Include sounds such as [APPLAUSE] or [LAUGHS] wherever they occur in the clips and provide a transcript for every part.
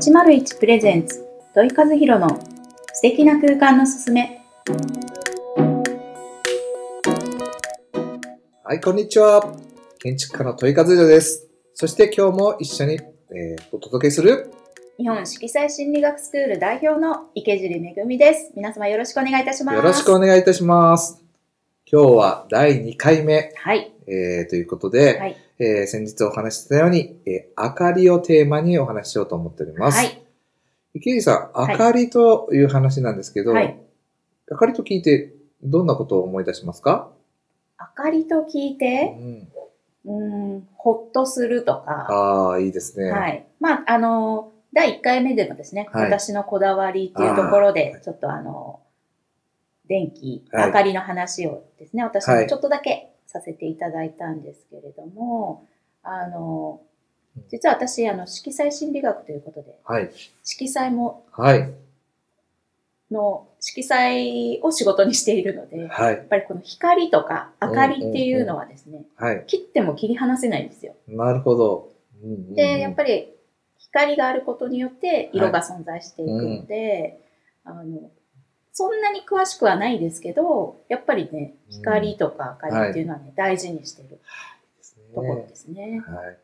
101プレゼンツ土井和弘の素敵な空間のすすめはい、こんにちは。建築家の問い和弘です。そして今日も一緒に、えーお届けする、日本色彩心理学スクール代表の池尻めぐみです皆様よろしくお願いいたしますよろしくお願いいたします。今日は第2回目、はいえーということで、はいえー先日お話ししたように、えー明かりをテーマにお話ししようと思っております。はい。池井さん、はい。明かりという話なんですけど、はい。明かりと聞いてどんなことを思い出しますか、明かりと聞いうてん、うーんほっとするとか。ああ、いいですね。はい。まああの第1回目でもですね、はい。私のこだわりっていうところでちょっとあの電気、はい。明かりの話をですね私はい。もちょっとだけさせていただいたんですけれども、あの実は私あの色彩心理学ということではい。色彩もはい。の色彩を仕事にしているので、やはい。っぱりこの光とか明かりっていうのはですね、はい。切っても切り離せないんですよ。なるほど。うんうんうんで、やっぱり光があることによって色が存在していくので、あの、そんなに詳しくはないですけど、やっぱりね、光とか明かりっていうのはね、大事にしているところですね。はい。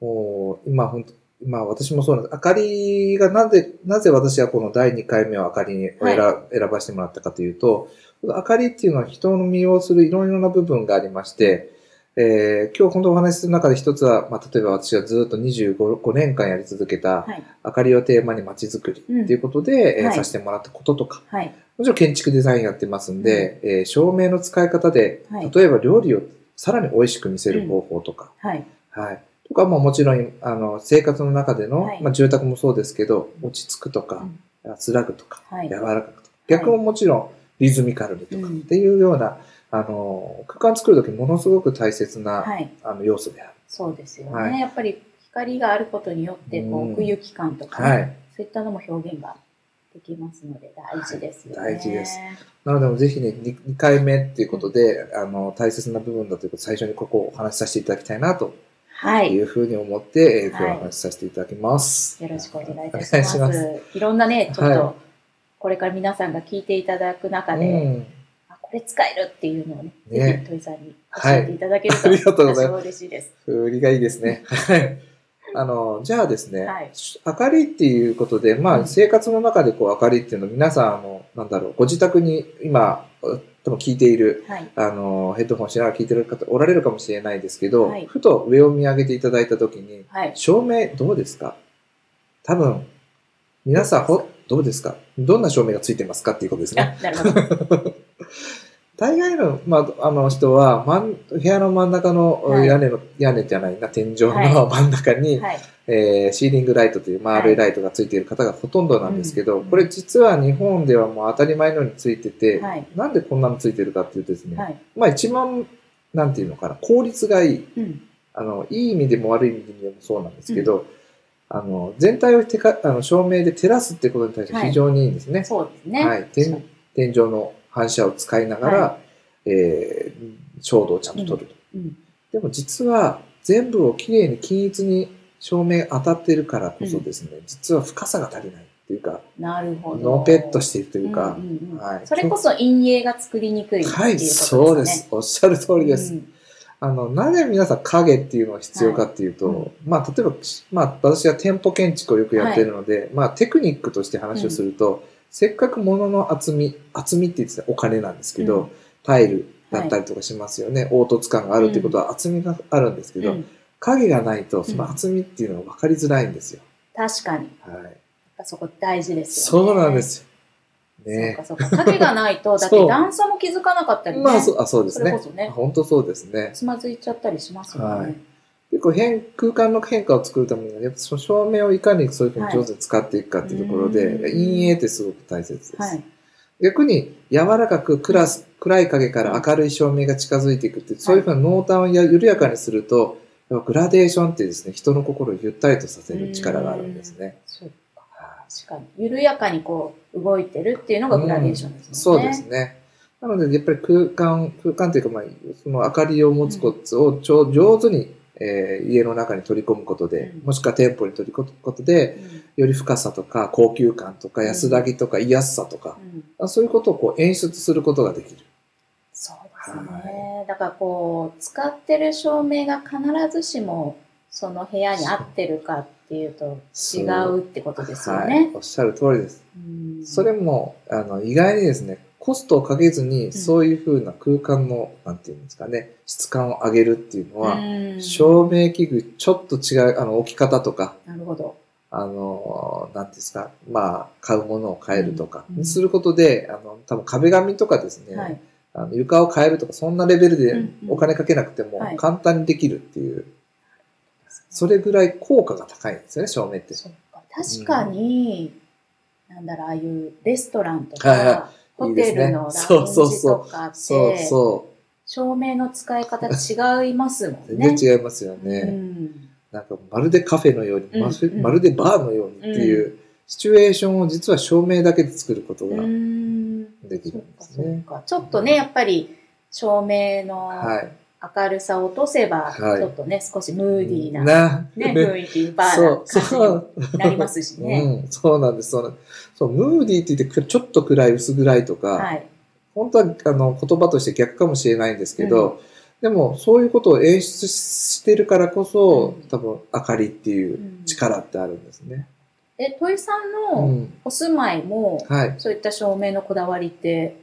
もう、今本当今私もそうなんです。明かりがなぜ、なぜ私はこの第2回目を明かりを選,、選ばせてもらったかというと、明かりっていうのは人の身をするいろいろな部分がありまして、えー今日本当お話しする中で一つは、まあ、例えば私がずっと25 5年間やり続けたはい。明かりをテーマに街づくりっていうことで、えーはい。させてもらったこととか、はい。もちろん建築デザインやってますんで、えー照明の使い方で、はい。例えば料理をさらに美味しく見せる方法とか、はい。はい。とかももちろん、あの、生活の中での、はい。まあ住宅もそうですけど、落ち着くとか、安らぐとか、はい。柔らかくとか、逆ももちろんリズミカルにとかうん。っていうような、あの、空間作るときものすごく大切な、はい。あの要素である。そうですよね。はいやっぱり光があることによって、こう奥行き感とかね、はい。そういったのも表現ができますので、大事ですよね。はい大事ですなので、ぜひね、2, 回目っていうことで、あの、大切な部分だということで、最初にここをお話しさせていただきたいなとはいい。うふうに思って、えー今日お話しさせていただきます。よろしくお願いいたします。いしますいろんなね、ちょっはと、これから皆さんが聞いていただく中で、うん。あこれ使えるっていうのをね、ねぜひ、トイさんに教えていただけると、はいありがとうございます嬉しいです。売りがいいですね。[LAUGHS] はい。あの、じゃあですね、はい明かりっていうことで、まあ、うん生活の中でこう明かりっていうのを皆さん、あの、なんだろう、ご自宅に今、多分聞いている、はい。あの、ヘッドホンしながら聞いてる方おられるかもしれないですけど、はいふと上を見上げていただいたときに、はい。照明どうですか？多分、皆さん、ほ、どうですか？どんな照明がついてますか？っていうことですね。あ、なるほど。[LAUGHS] 大概の、まあ、あの人は、真ん部屋の真ん中のはい屋根の、屋根じゃないな、天井のは真ん中に、はい。えーシーリングライトという丸いライトがついている方がほとんどなんですけど、うんこれ実は日本ではもう当たり前のようについてて、はい。なんでこんなのついてるかっていうとですね、はい。まあ一番、なんていうのかな、効率がいい。うん。あの、いい意味でも悪い意味でもそうなんですけど、あの、全体をてかあの照明で照らすってことに対して非常にいいんですね。そうですね。はい。天天井の反射を使いながら、はえー照度をちゃんと取ると。うん。でも実は全部をきれいに均一に照明当たっているからこそですね、実は深さが足りないっていうか、なるほど。ノーペットしているというか、んうんうんはいそれこそ陰影が作りにくいっていうことはい、ですね。そうです。おっしゃる通りです。うんあの、なぜ皆さん影っていうのが必要かっていうと、はいうんまあ、例えば、まあ、私は店舗建築をよくやっているので、まあ、テクニックとして話をすると、せっかく物の厚み、厚みって言ってたらお金なんですけど、うんタイルだったりとかしますよね。凹凸感があるっていうことは厚みがあるんですけど、うん影がないと、その厚みっていうのが分かりづらいんですよ。確かに。はい。そこ大事ですよね。そうなんですよ。そうねかそうか。影がないと、だって [LAUGHS] 段差も気づかなかったりね。まあ、そうあそうですねそれこ。そね、本当そうですね。つまずいちゃったりしますもんね。はい結構変、空間の変化を作るためには、やっぱその照明をいかにそういうふうに上手に使っていくかっていうところで、はい陰影ってすごく大切です。はい。逆に柔らかく暗す暗い影から明るい照明が近づいていくって、そういうふうな濃淡をや緩やかにすると、やっぱグラデーションってですね、人の心をゆったりとさせる力があるんですね。そうか。は確かに。緩やかにこう、動いてるっていうのがグラデーションですいね。そうですね。なので、やっぱり空間、空間というか、まあ、その明かりを持つコツをちょ上手にえー家の中に取り込むことで、うんもしくは店舗に取り込むことで、より深さとか高級感とかうん安らぎとか居やすさとか、うんそういうことをこう演出することができる。そうですね。はだからこう、使ってる照明が必ずしもその部屋に合ってるかっていうと違うってことですよはいね。。おっしゃる通りです。うんそれも、あの、意外にですね、コストをかけずに、そういう風な空間の、なんていうんですかね、質感を上げるっていうのは、うん。照明器具ちょっと違う、あの、置き方とか、なるほど。あの、なんていうんですか、まあ、買うものを変えるとか、することで、あの、多分壁紙とかですね、はい。あの床を変えるとか、そんなレベルでうんうん。お金かけなくてもはい。簡単にできるっていう、それぐらい効果が高いんですよね、照明って。そうか。確かに、なんだろう、ああいうレストランとはいはか、ホテルのラウンジとかそうそうそうって、そ照明の使い方違いますもう。んね。全然違いますようね。んなんかまるでカフェのように、うんまるうんまるでバーのようにっていう、シチュエーションを実は照明だけで作ることがうんできるんですね。ちょっとね、やっぱり照明のはい。明るさを落とせば、はいちょっとね、少しムーディーな、な、ね、[LAUGHS] 雰囲気、バーな感う。じになりますしね。うん、そうなんです。そうそう、ムーディーって言ってくちょっと暗い、薄暗いとか、はい。本当はあの言葉として逆かもしれないんですけど、でもそういうことを演出してるからこそ、うん多分明かりっていう力ってあるんですね。え、土井さんのうん。お住まいも、はい。そういった照明のこだわりって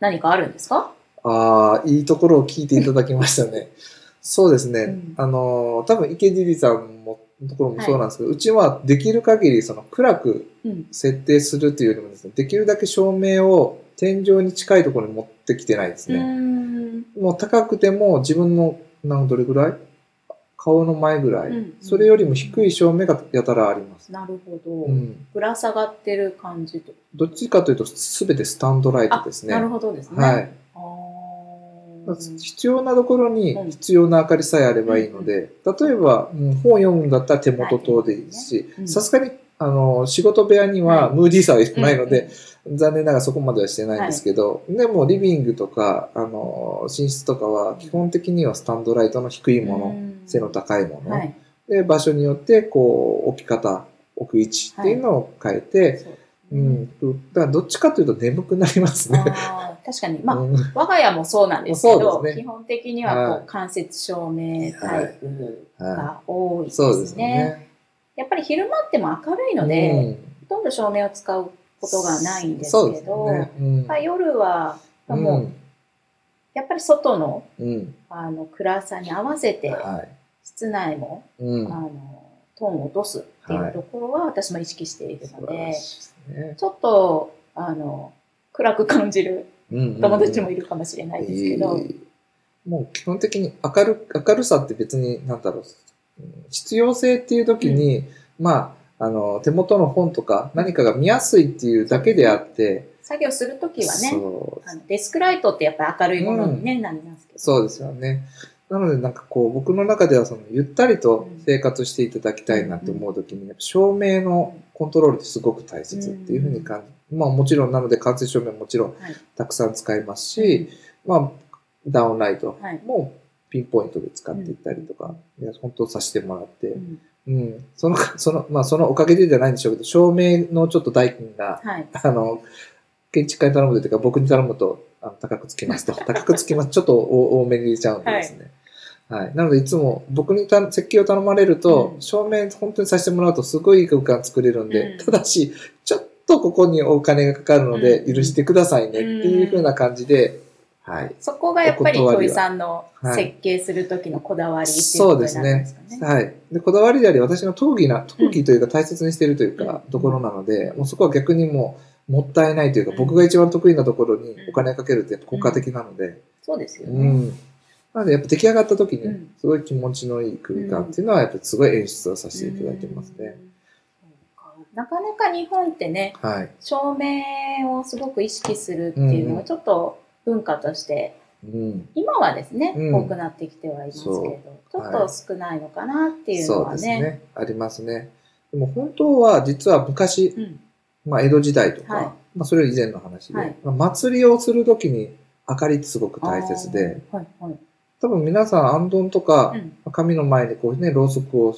何かあるんですか？ああ、いいところを聞いていただきましたね。[LAUGHS] そうですね。うんあの、多分池尻さんも、のところもそうなんですけど、うちはできる限りその暗くうん。設定するというよりもですね、できるだけ照明を天井に近いところに持ってきてないですね。ん。もう高くても自分の、なんどれぐらい？顔の前ぐらい、うんそれよりも低い照明がやたらあります。なるほど。うん。ぶら下がってる感じと。どっちかというと、すべてスタンドライトあですね。なるほどですね。はい。必要なところにうん。必要な明かりさえあればいいので、例えば、うん本読むんだったら手元灯でいいしうん、さすがに、あの、仕事部屋にははい。ムーディーさはいらないので、残念ながらそこまではしてないんですけど、でもリビングとか、あの、寝室とかは基本的にはスタンドライトの低いもの、うん。背の高いもの、はい。で、場所によって、こう、置き方、置く位置っていうのを変えて、そううん。だからどっちかというと眠くなりますね。確かに。まあ、うん我が家もそうなんですけど、ね基本的にははいこう間接照明タイプが多いですそうですね。ね。やっぱり昼間っても明るいので、ほとんど照明を使うことがないんですけど、すね。うんまあ、夜はもう、うんやっぱり外のうん。あの暗さに合わせてはい。室内も、うん。あのトーンを落とすっていうところは私も意識しているので、素晴らしいね。ちょっとあの暗く感じるうん友達もいるかもしれないですけど、いいもう基本的に明る明るさって別に、なんだろう、うん必要性っていう時に、まあ、あの、手元の本とか何かが見やすいっていうだけであって、作業するときはねあのデスクライトってやっぱり明るいものに、ねなりますけど。そうですよね。なのでなんかこう僕の中ではそのゆったりと生活していただきたいなって思うときに、やっぱ照明のコントロールってすごく大切っていうふうに感じ、まあもちろんなので間接照明ももちろんはい。たくさん使いますし、まあダウンライトはい。もピンポイントで使っていったりとか、いや本当させてもらって、うん。うん、その、その、まあそのおかげでじゃないんでしょうけど、照明のちょっと代金が、はい。[LAUGHS] あの、建築家に頼むというか、僕に頼むと、あの高くつきますと。[LAUGHS] 高くつきます。ちょっと多多めに入れちゃうんでですね。はい。なので、いつも僕にた設計を頼まれると、うん。照明本当にさせてもらうとすごいいい空間作れるんで、うん。ただし、ちょっとここにお金がかかるので、うん。許してくださいねっていう風な感じで、はい。そこがやっぱりお断りは。土井さんのはい。設計する時のこだわりっていうそうですことになるんでねすかね。。はい。で、こだわりであり、私の特技な、特技というか大切にしているというか、うん。ところなので、もうそこは逆にもう、もったいないというか、うん。僕が一番得意なところにお金かけるって効果的なので、そうですよね。うん。なので、やっぱ出来上がった時にうん、すごい気持ちのいい空間っていうのは、やっぱりすごい演出をさせていただいてますね。なかなか日本ってね、はい。照明をすごく意識するっていうのがちょっと文化として、うん。今はですね、うん多くなってきてはいますけど、そうちょっと少ないのかなっていうのそうはね。ですね。ありますね。でも本当は、実は昔、うんまあ、江戸時代とか、はいまあ、それより以前の話で、祭りをするときに明かりってすごく大切で、はいはい。多分皆さん、アンドンとかう、ん。神の前にこうね、ろうそくを、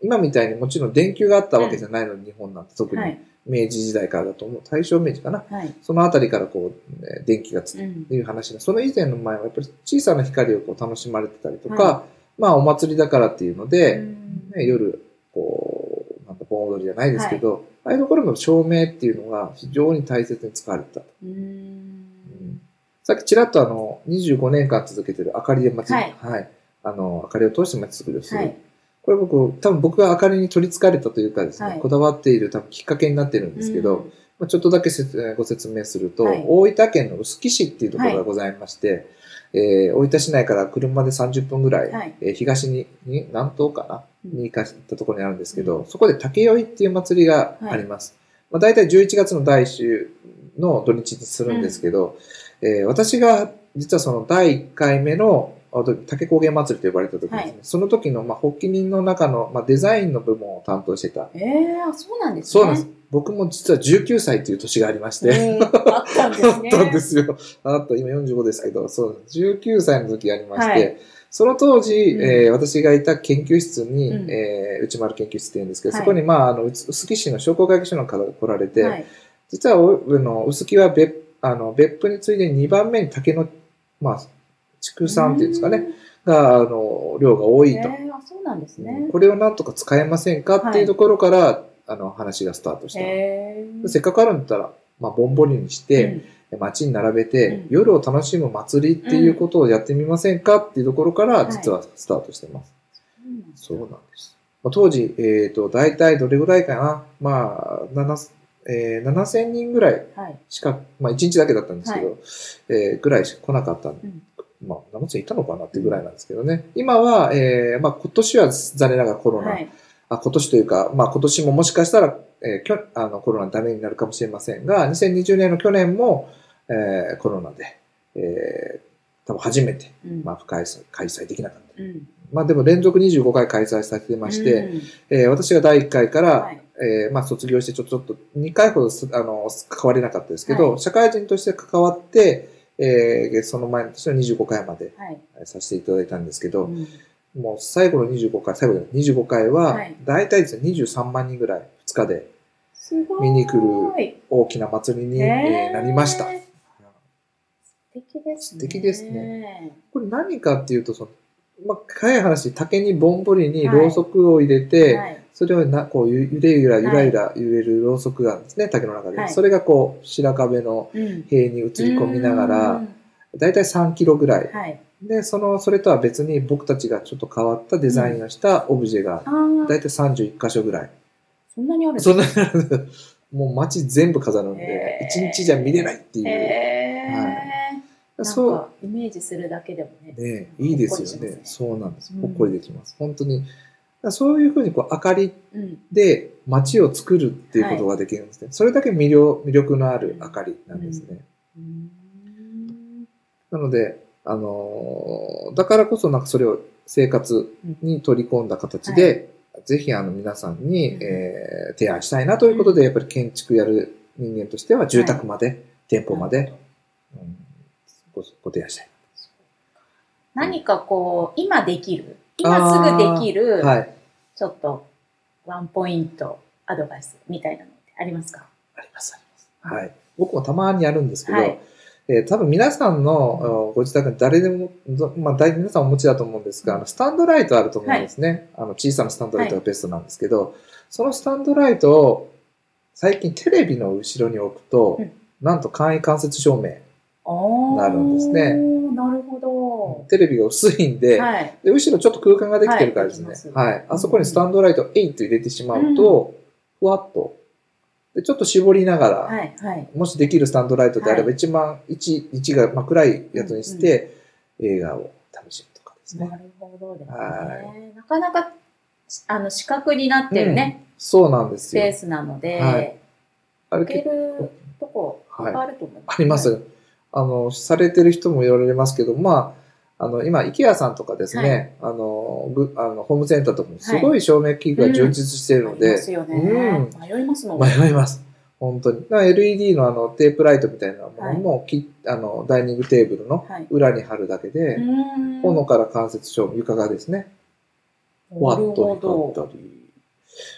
今みたいにもちろん電球があったわけじゃないのに、日本なんて特にはい。明治時代からだと思う。大正明治かな。はい。そのあたりからこう、ね電気がつくうんっていう話で、その以前の前はやっぱり小さな光をこう楽しまれてたりとか、はまあお祭りだからっていうので、うんね、夜、こう、なんか盆踊りじゃないですけど、ああいうところの照明っていうのが非常に大切に使われてた。うーん。さっきちらっとあの、25年間続けてる明かりで祭り、はい。あの、明かりを通して祭りをする。はい。これ僕、多分僕が明かりに取り憑かれたというかですね、はい。こだわっている多分きっかけになってるんですけど、うんまあ、ちょっとだけご説明すると、はい。大分県の臼杵市っていうところがございまして、えー大分市内から車で30分ぐらい、はい。えー東にに南東かな、うん。に行かったところにあるんですけど、そこで竹酔いっていう祭りがあります。まあ、大体11月の第1週の土日にするんですけど、えー私が実はその第1回目の竹工芸祭りと呼ばれた時ですね、はいその時の、まあ、発起人の中の、まあ、デザインの部門を担当してた。ええあ、そうなんですね。そうなんです。僕も実は19歳という年がありまして、うんあったんですあね。[LAUGHS] ったんですよ。あった、今45ですけど、そう、19歳の時ありまして、はいその当時、うんえー私がいた研究室に、うんえー内丸研究室って言うんですけど、はいそこに、まあ、あの、臼杵市の商工会議所の方が来られて、はい。実はお、あの、臼杵は別、あの、別府に次いで2番目に竹の、まあ、畜産っていうんですかね、が、あの、量が多うん。いと。そうなんですね。これをなんとか使えませんか？っていうところから、あの、話がスタートした。ええせっかくあるんだったら、まあ、ボンボリにして、街に並べて、うん夜を楽しむ祭りっていうことをやってみませんか？っていうところから、はい実はスタートしてます。うんそうなんです。まあ、当時、えっ、と、大体どれぐらいかな？まあ、7、えー、7000人ぐらいはい。しか、まあ、1日だけだったんですけど、えーぐらいしか来なかったうんまあ、7000いたのかなっていうぐらいなんですけどね。今は、えーまあ、今年は残念ながらコロナ、はい。あ今年というか、まあ今年ももしかしたら、えーきょあのコロナのためになるかもしれませんが、2020年の去年も、えーコロナで、えー多分初めて、うんまあ、開催できなかった。うん。まあでも連続25回開催されてまして、うんえー私が第1回から、はいえーまあ卒業してちょちょっと2回ほどすあの関われなかったですけど、はい社会人として関わって、えーその前の年の25回まではい。させていただいたんですけど、うんもう最後の25回、最後の25回ははい、大体ですね、23万人ぐらい、2日ですごい。見に来る大きな祭りに、えーなりました。素敵ですね。素敵ですね。これ何かっていうと、その、まあ、早い話、竹にぼんぼりにろうそくを入れて、はい。それをな、こう、ゆゆれゆらゆらゆら揺れるろうそくがあるんですね、竹の中で。はいそれがこう、白壁のうん。塀に映り込みながうらん、だいたい3キロぐらい。はい。で、その、それとは別に僕たちがちょっと変わったデザインをしたオブジェが、だいたい31箇所ぐらい。そんなにあるんですそんなにあるもう街全部飾るんでへ、ー一日じゃ見れないっていう。へえ。そうか、イメージするだけでもね。ね、いいですよねそうなんです。うんほっこりできます。本当に。そういうふうにこう明かりうん。で街を作るっていうことができるんですね。それだけ魅力魅力のある明かりなんですね。うんなので、あのーだからこそなんかそれを生活に取り込んだ形で、ぜひあの皆さんに、うんえー提案したいなということで、やっぱり建築やる人間としては住宅まで、店舗まで、うんごご提案したい。何かこう、今できる、今すぐできる、はい。ちょっとワンポイントアドバイスみたいなのってありますか？あります、あります。はい。僕もたまにやるんですけど、はいえー多分皆さんのおご自宅に誰でも、ぞまあ大皆さんお持ちだと思うんですが、あのスタンドライトあると思うんですね。あの小さなスタンドライトがベストなんですけど、そのスタンドライトを最近テレビの後ろに置くと、うんなんと簡易間接照明。なるんですねなるほテレビが薄いんで、ど。はい。で後ろちょっと空間ができてるからですね。はいはい。あそこにスタンドライトを8入れてしまうと、ふわっと。で、ちょっと絞りながら、はい。はい。もしできるスタンドライトであれば、はい一番、一、一が、まあ、暗いやつにして、映画を楽しむとかですね。なるほどですはね。なかなか、あの、四角になってるね、そうなんですよスペー。スなので、はいあれ置けるとこ、いっぱいあると思います。あります。あの、されてる人も言われますけど、まあ、あの、今、IKEA さんとかですね、あの、ぐあの、ホームセンターとかもすごい照明器具が充実しているのでありま、すよね。迷いますもん。迷います。本当に。LED のあのテープライトみたいなものも、きあのダイニングテーブルのはい。裏に貼るだけで、うんほのから間接照明、床がですね、ふわっと。光ったり。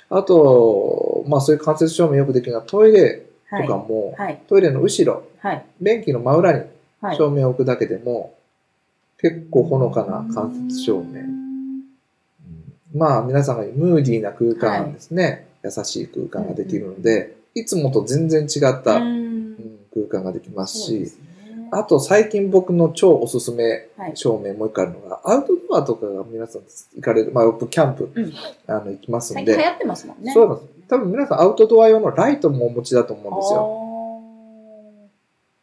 あと、まあそういう間接照明よくできるのはトイレとはい。かも、はい。トイレの後ろ、はい。便器の真裏にはい。照明を置くだけでも、結構ほのかな間接照明。うんまあ皆さんがムーディーな空間ですね、優しい空間ができるので、いつもと全然違った、空間ができますし、あと最近僕の超おすすめはい。照明もう一個あるのが、アウトドアとかが皆さん行かれる、まあ僕キャンプ、うんあの行きますんで、流行ってますもんね。そうなんです多分皆さんアウトドア用のライトもお持ちだと思うんですよ。よ。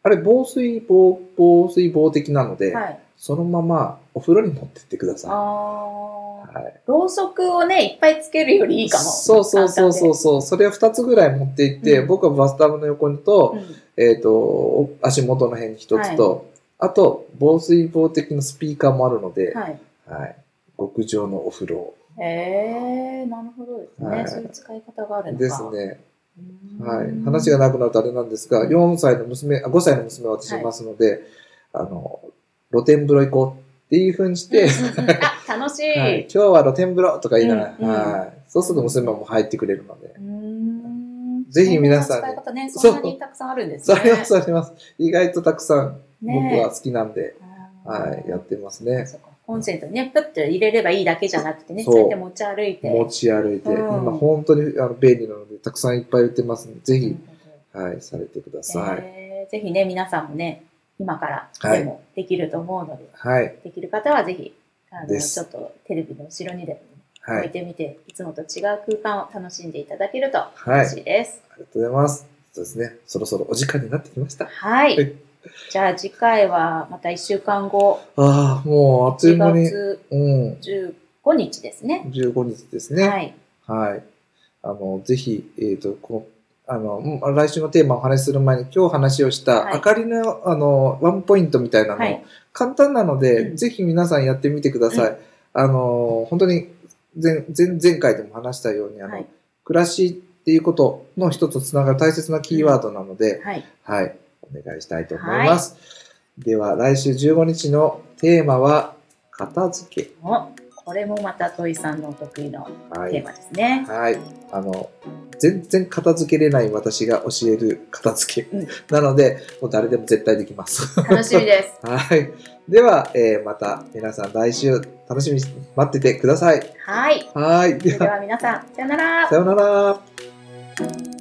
あれ防水防、防水防的なので、はい。そのままお風呂に持ってってください。はいろうそくをね、いっぱいつけるよりいいかも。そうそうそうそう簡そう。それを2つぐらい持っていって、うん僕はバスタブの横にと、単で。えっ、と、足元の辺に1つと、あと、防水防的なスピーカーもあるので、うんはい。はい。極上のお風呂へえ、なるほどですね、はいそういう使い方があるのか。ですね。うん。はい。話がなくなるとあれなんですが、4歳の娘、あ5歳の娘私いますので、あの、露天風呂行こうっていう風にして、[LAUGHS] 楽しい。はい、今日は露天風呂とか言いながら、うんうんはい。そうすると娘も入ってくれるのでう。んぜひ皆さんにそな使い方ね、そんなにたくさんあるんですね。あります、あります。意外とたくさん僕ねは好きなんで、はい、やってますね。コンセントにね、プッと入れればいいだけじゃなくてね、そう。やって持ち歩いて。持ち歩いて、うん。今本当にあの便利なので、たくさんいっぱい売ってますので、ぜひ、なるはい、されてください。え。ーぜひね、皆さんもね、今からはい。でもできると思うので、はい、できる方はぜひ、あの、ちょっとテレビの後ろにでもね、はい、置いてみて、いつもと違う空間を楽しんでいただけるとはい、あ嬉しいです。りがとうございます。そうですね、そろそろお時間になってきました。はい。はい [LAUGHS] じゃあ次回はまた1週間後、ああ、もうあっという4間に、月うん、15日ですね。15日ですね。はい。はい。あの、ぜひ、えっ、と、この、あの、うん来週のテーマをお話しする前に、今日話をした、はい明かりの、あの、ワンポイントみたいなの、はい簡単なので、うんぜひ皆さんやってみてください。あの、本当に前、前、前回でも話したように、あの、はい暮らしっていうことの一つつながる大切なキーワードなので、はい。はい、お願いしたいと思います。では、来週15日のテーマは、片付け。おこれもまた土井さんのお得意のはいテー。マですね。はい。あの、全然片付けれない私が教える片付け。うんなので、もう誰でも絶対できます。楽しみです。[LAUGHS] はい。では、えーまた皆さん来週楽しみに待っててください。はい。はい。ででは、は皆さん、さよならさ。ようなら。